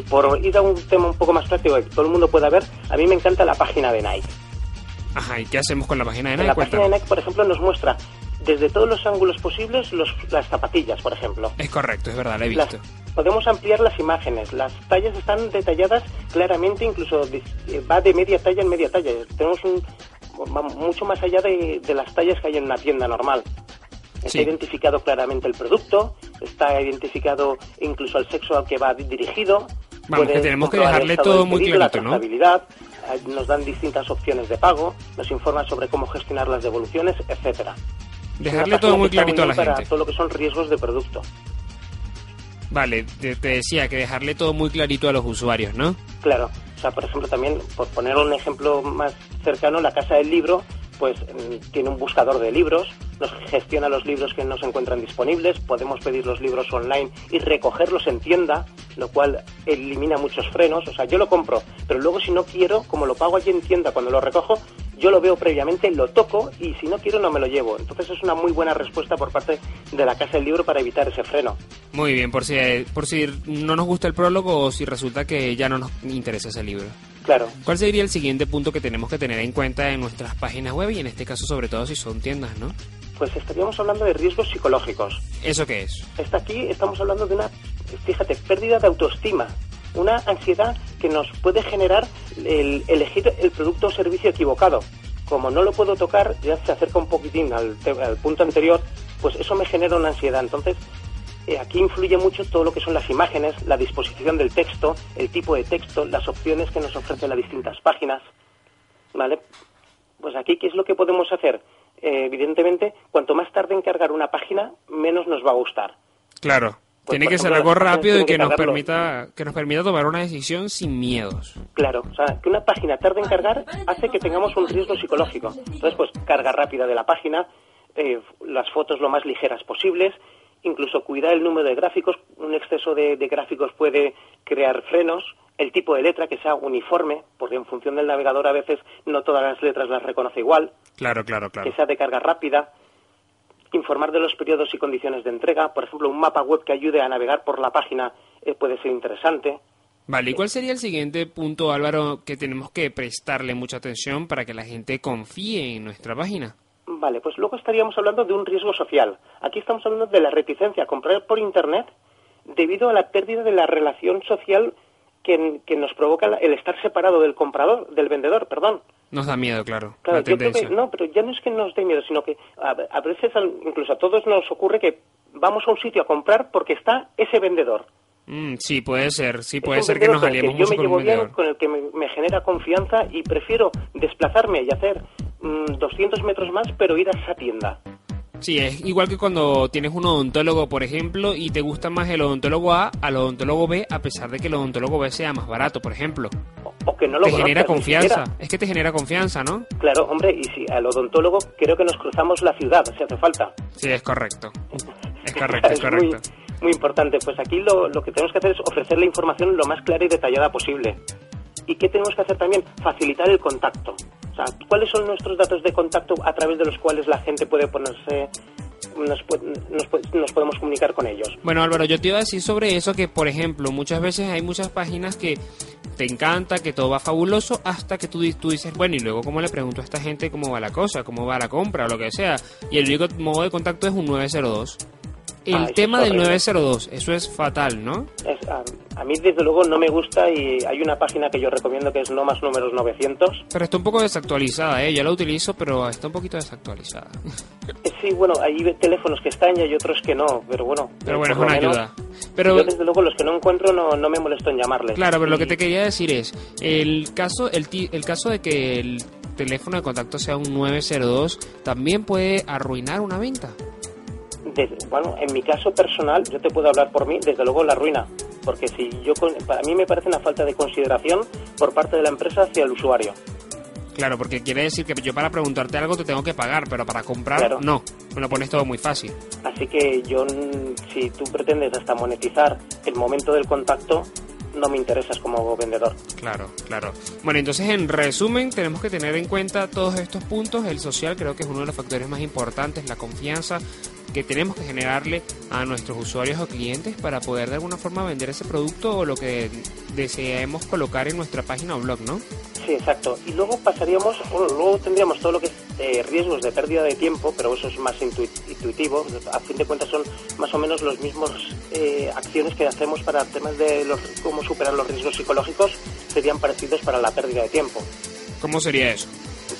[SPEAKER 4] por ir a un tema un poco más práctico que todo el mundo pueda ver, a mí me encanta la página de Nike.
[SPEAKER 2] Ajá, ¿y qué hacemos con la página de
[SPEAKER 4] En
[SPEAKER 2] Nike?
[SPEAKER 4] la página de. Nike, por ejemplo, nos muestra desde todos los ángulos posibles los- las zapatillas, por ejemplo.
[SPEAKER 2] Es correcto, es verdad, la he
[SPEAKER 4] Las-
[SPEAKER 2] visto.
[SPEAKER 4] podemos ampliar las imágenes. Las tallas están detalladas claramente, incluso eh, va de media talla en media talla. Tenemos un, va mucho más allá de, de las tallas que hay en una tienda normal. Está
[SPEAKER 2] Sí.
[SPEAKER 4] identificado claramente el producto, está identificado incluso el sexo al que va di- dirigido.
[SPEAKER 2] Vamos, que tenemos que dejarle todo muy clarito, ¿no?
[SPEAKER 4] Eh, nos dan distintas opciones de pago, nos informa sobre cómo gestionar las devoluciones, etcétera.
[SPEAKER 2] Dejarle todo muy clarito a la
[SPEAKER 4] para
[SPEAKER 2] gente.
[SPEAKER 4] todo lo que son riesgos de producto.
[SPEAKER 2] Vale, te, te decía que dejarle todo muy clarito a los usuarios, ¿no?
[SPEAKER 4] Claro, sea, por ejemplo, también, por poner un ejemplo más cercano, la Casa del Libro, pues mm, tiene un buscador de libros, nos gestiona los libros que no se encuentran disponibles, podemos pedir los libros online y recogerlos en tienda, lo cual elimina muchos frenos. O sea, yo lo compro, pero luego si no quiero, como lo pago allí en tienda cuando lo recojo, yo lo veo previamente, lo toco y si no quiero no me lo llevo. Entonces es una muy buena respuesta por parte de la Casa del Libro para evitar ese freno.
[SPEAKER 2] Muy bien, por si, por si no nos gusta el prólogo o si resulta que ya no nos interesa ese libro.
[SPEAKER 4] Claro,
[SPEAKER 2] ¿Cuál sería el siguiente punto que tenemos que tener en cuenta en nuestras páginas web y en este caso sobre todo si son tiendas, ¿no?
[SPEAKER 4] pues estaríamos hablando de riesgos psicológicos.
[SPEAKER 2] ¿Eso qué es?
[SPEAKER 4] Está aquí, estamos hablando de una, fíjate, pérdida de autoestima, una ansiedad que nos puede generar el elegir el producto o servicio equivocado. Como no lo puedo tocar, ya se acerca un poquitín al, al punto anterior, pues eso me genera una ansiedad. Entonces, eh, aquí influye mucho todo lo que son las imágenes, la disposición del texto, el tipo de texto, las opciones que nos ofrecen las distintas páginas. ¿Vale? Pues aquí, ¿qué es lo que podemos hacer? Eh, evidentemente, cuanto más tarde en cargar una página, menos nos va a gustar.
[SPEAKER 2] Claro,
[SPEAKER 4] Pues,
[SPEAKER 2] tiene que ser algo rápido y que
[SPEAKER 4] que
[SPEAKER 2] nos permita que nos permita tomar una decisión sin miedos.
[SPEAKER 4] Claro, o sea, que una página tarde en cargar hace que tengamos un riesgo psicológico. Entonces, pues carga rápida de la página, eh, las fotos lo más ligeras posibles, incluso cuidar el número de gráficos. Un exceso de, de gráficos puede crear frenos. El tipo de letra que sea uniforme, porque en función del navegador a veces no todas las letras las reconoce igual.
[SPEAKER 2] Claro, claro, claro.
[SPEAKER 4] que sea de carga rápida, informar de los periodos y condiciones de entrega, por ejemplo, un mapa web que ayude a navegar por la página eh, puede ser interesante.
[SPEAKER 2] Vale, ¿y cuál sería el siguiente punto, Álvaro, que tenemos que prestarle mucha atención para que la gente confíe en nuestra página?
[SPEAKER 4] Vale, pues luego estaríamos hablando de un riesgo social. Aquí estamos hablando de la reticencia a comprar por Internet debido a la pérdida de la relación social que, que nos provoca el estar separado del comprador, del vendedor, perdón.
[SPEAKER 2] Nos da miedo, claro.
[SPEAKER 4] Claro,
[SPEAKER 2] la
[SPEAKER 4] yo creo
[SPEAKER 2] tendencia.
[SPEAKER 4] que, no, pero ya no es que nos dé miedo, sino que a, a veces al- incluso a todos nos ocurre que vamos a un sitio a comprar porque está ese vendedor.
[SPEAKER 2] Mm, sí, puede ser. Sí, puede ser que nos aliemos
[SPEAKER 4] yo me llevo bien, con el que me, me genera confianza y prefiero desplazarme y hacer mm, 200 metros más, pero ir a esa tienda.
[SPEAKER 2] Sí, es igual que cuando tienes un odontólogo, por ejemplo, y te gusta más el odontólogo A al odontólogo B, a pesar de que el odontólogo B sea más barato, por ejemplo.
[SPEAKER 4] O, o que no lo
[SPEAKER 2] te genera
[SPEAKER 4] conozcas
[SPEAKER 2] confianza. Es que te genera confianza, ¿no?
[SPEAKER 4] Claro, hombre, y si al odontólogo creo que nos cruzamos la ciudad, si hace falta.
[SPEAKER 2] Sí, es correcto. Es correcto, es
[SPEAKER 4] muy,
[SPEAKER 2] correcto.
[SPEAKER 4] muy importante. Pues aquí lo, lo que tenemos que hacer es ofrecer la información lo más clara y detallada posible. ¿Y qué tenemos que hacer también? Facilitar el contacto. O sea, ¿cuáles son nuestros datos de contacto a través de los cuales la gente puede ponerse, nos, nos, nos podemos comunicar con ellos?
[SPEAKER 2] Bueno, Álvaro, yo te iba a decir sobre eso que, por ejemplo, muchas veces hay muchas páginas que te encanta, que todo va fabuloso, hasta que tú, tú dices, bueno, y luego cómo le pregunto a esta gente cómo va la cosa, cómo va la compra o lo que sea. Y el único modo de contacto es un 902. El
[SPEAKER 4] Ah,
[SPEAKER 2] tema del
[SPEAKER 4] horrible.
[SPEAKER 2] 902, eso es fatal, ¿no?
[SPEAKER 4] Es- a, a mí, desde luego, no me gusta y hay una página que yo recomiendo que es no más números 900.
[SPEAKER 2] Pero está un poco desactualizada, ¿eh? Yo la utilizo, pero está un poquito desactualizada.
[SPEAKER 4] Eh, Sí, bueno, hay teléfonos que están y hay otros que no, pero bueno.
[SPEAKER 2] Pero
[SPEAKER 4] eh,
[SPEAKER 2] bueno, es una
[SPEAKER 4] menos,
[SPEAKER 2] ayuda. Pero,
[SPEAKER 4] Yo, desde luego, los que no encuentro no, no me molesto en llamarles.
[SPEAKER 2] claro, pero lo que
[SPEAKER 4] Y-
[SPEAKER 2] te quería decir es, el caso, el, ti- el caso de que el teléfono de contacto sea un 902 también puede arruinar una venta.
[SPEAKER 4] Desde- bueno, en mi caso personal, yo te puedo hablar por mí, desde luego la ruina, porque si yo para mí me parece una falta de consideración por parte de la empresa hacia el usuario.
[SPEAKER 2] Claro, porque quiere decir que yo para preguntarte algo te tengo que pagar, pero para comprar
[SPEAKER 4] Claro.
[SPEAKER 2] no. Me lo pones todo muy fácil.
[SPEAKER 4] Así que yo, si tú pretendes hasta monetizar el momento del contacto, no me interesas como vendedor.
[SPEAKER 2] Claro, claro. Bueno, entonces en resumen tenemos que tener en cuenta todos estos puntos. El social creo que es uno de los factores más importantes, la confianza que tenemos que generarle a nuestros usuarios o clientes para poder de alguna forma vender ese producto o lo que deseemos colocar en nuestra página o blog, ¿no?
[SPEAKER 4] Sí, exacto. Y luego pasaríamos, bueno, luego tendríamos todo lo que es eh, riesgos de pérdida de tiempo, pero eso es más intui- intuitivo. A fin de cuentas son más o menos los mismos eh, acciones que hacemos para temas de los, cómo superar los riesgos psicológicos, serían parecidos para la pérdida de tiempo.
[SPEAKER 2] ¿Cómo sería eso?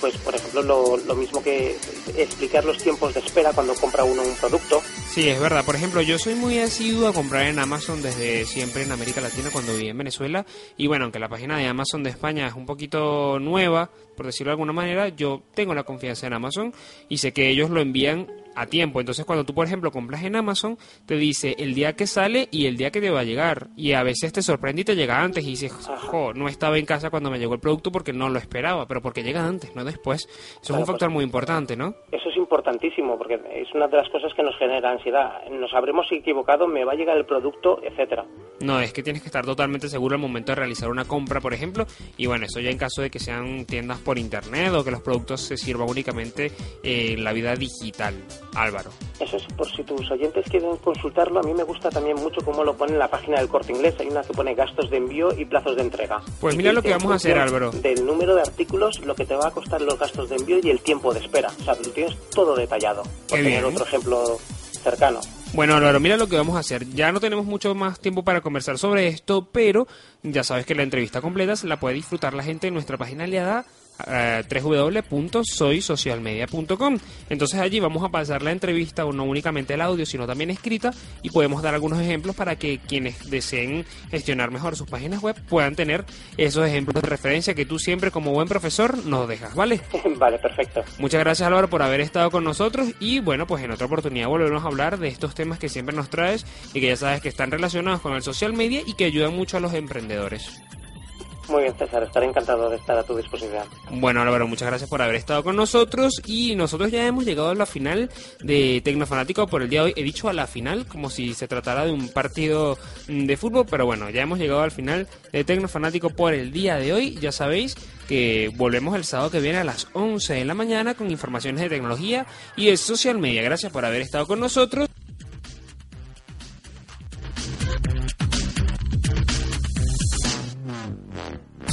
[SPEAKER 4] Pues, por ejemplo, lo, lo mismo que explicar los tiempos de espera cuando compra uno un producto.
[SPEAKER 2] Sí, es verdad. Por ejemplo, yo soy muy asiduo a comprar en Amazon desde siempre en América Latina cuando viví en Venezuela. Y bueno, aunque la página de Amazon de España es un poquito nueva, por decirlo de alguna manera, yo tengo la confianza en Amazon y sé que ellos lo envían a tiempo. Entonces, cuando tú, por ejemplo, compras en Amazon, te dice el día que sale y el día que te va a llegar. Y a veces te sorprende y te llega antes y dices, jo, no estaba en casa cuando me llegó el producto porque no lo esperaba, pero porque llega antes, no después. Eso es un factor
[SPEAKER 4] pues-
[SPEAKER 2] muy importante, ¿no?
[SPEAKER 4] Eso es importantísimo porque es una de las cosas que nos genera ansiedad. Nos habremos equivocado, me va a llegar el producto, etcétera.
[SPEAKER 2] No, es que tienes que estar totalmente seguro al momento de realizar una compra, por ejemplo. Y bueno, eso ya en caso de que sean tiendas por internet o que los productos se sirvan únicamente en la vida digital. Álvaro.
[SPEAKER 4] Eso es, por si tus oyentes quieren consultarlo, a mí me gusta también mucho cómo lo pone en la página del Corte Inglés. Hay una que pone gastos de envío y plazos de entrega.
[SPEAKER 2] Pues mira lo que vamos a hacer, Álvaro.
[SPEAKER 4] Del número de artículos, lo que te va a costar los gastos de envío y el tiempo de espera. O sea, lo tienes todo detallado. Por
[SPEAKER 2] Qué
[SPEAKER 4] tener
[SPEAKER 2] bien.
[SPEAKER 4] otro ejemplo cercano.
[SPEAKER 2] Bueno, Álvaro, mira lo que vamos a hacer. Ya no tenemos mucho más tiempo para conversar sobre esto, pero ya sabes que la entrevista completa se la puede disfrutar la gente en nuestra página aliada eh, www.soysocialmedia.com Entonces allí vamos a pasar la entrevista, o no únicamente el audio, sino también escrita, y podemos dar algunos ejemplos para que quienes deseen gestionar mejor sus páginas web puedan tener esos ejemplos de referencia que tú siempre como buen profesor nos dejas, ¿vale?
[SPEAKER 4] vale, perfecto.
[SPEAKER 2] Muchas gracias Álvaro por haber estado con nosotros y bueno, pues en otra oportunidad volveremos a hablar de estos temas que siempre nos traes y que ya sabes que están relacionados con el social media y que ayudan mucho a los emprendedores.
[SPEAKER 4] Muy bien, César, estaré encantado de estar a tu disposición.
[SPEAKER 2] Bueno Álvaro, muchas gracias por haber estado con nosotros y nosotros ya hemos llegado a la final de Tecnofanático por el día de hoy. He dicho a la final como si se tratara de un partido de fútbol, pero bueno, ya hemos llegado al final de Tecnofanático por el día de hoy. Ya sabéis que volvemos el sábado que viene a las 11 de la mañana con informaciones de tecnología y de social media. Gracias por haber estado con nosotros.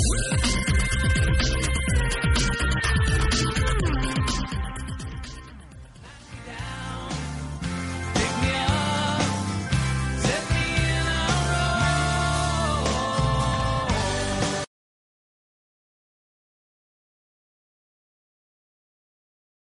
[SPEAKER 2] Well,